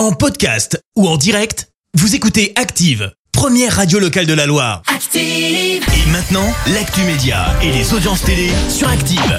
En podcast ou en direct, vous écoutez Active, première radio locale de la Loire. Active. Et maintenant, l'actu média et les audiences télé sur Active.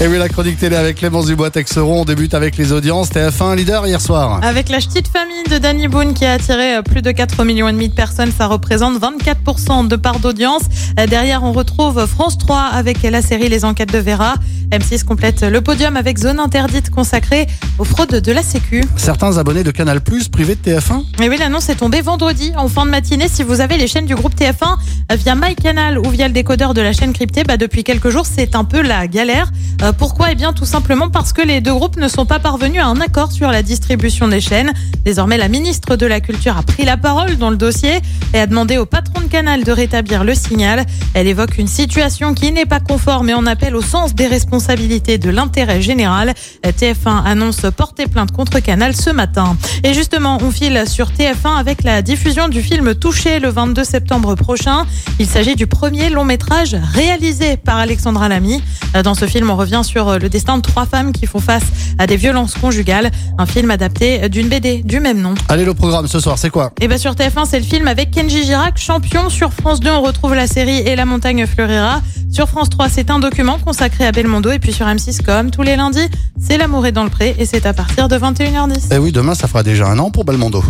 Et oui, la chronique télé avec Clémence Dubois-Texeron. On débute avec les audiences. TF1 leader hier soir. Avec la petite famille de Danny Boone qui a attiré euh, plus de 4 millions et demi de personnes, ça représente 24% de part d'audience. Euh, Derrière, on retrouve France 3 avec la série Les Enquêtes de Vera. M6 complète le podium avec Zone Interdite consacrée aux fraudes de la Sécu. Certains abonnés de Canal Plus privés de TF1. Et oui, l'annonce est tombée vendredi en fin de matinée. Si vous avez les chaînes du groupe TF1 euh, via MyCanal ou via le décodeur de la chaîne cryptée, bah depuis quelques jours, c'est un peu la galère. Euh, pourquoi? Eh bien, tout simplement parce que les deux groupes ne sont pas parvenus à un accord sur la distribution des chaînes. Désormais, la ministre de la Culture a pris la parole dans le dossier et a demandé au patron Canal de rétablir le signal. Elle évoque une situation qui n'est pas conforme et en appelle au sens des responsabilités de l'intérêt général. Euh, TF1 annonce porter plainte contre Canal ce matin. Et justement, on file sur TF1 avec la diffusion du film Touché le 22 septembre prochain. Il s'agit du premier long métrage réalisé par Alexandra Lamy. Dans ce film, on revient sur le destin de trois femmes qui font face à des violences conjugales. Un film adapté d'une BD du même nom. Allez, le programme ce soir, c'est quoi? Et bien sur TF1, c'est le film avec Kenji Girac, champion. Sur France 2, on retrouve la série Et la montagne fleurira. Sur France 3, c'est un document consacré à Belmondo. Et puis sur M6, comme tous les lundis, c'est L'amour est dans le pré. Et c'est à partir de 21h10. Eh oui, demain, ça fera déjà un an pour Belmondo.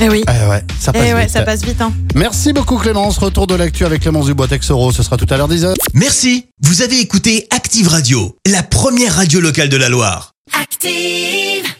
Et oui. Eh ouais, ça passe Et ouais, vite. ça passe vite. Hein. Merci beaucoup Clémence. Retour de l'actu avec Clémence Dubois-Texeron. Ce sera tout à l'heure 10h. Merci, vous avez écouté Active Radio, la première radio locale de la Loire. Active.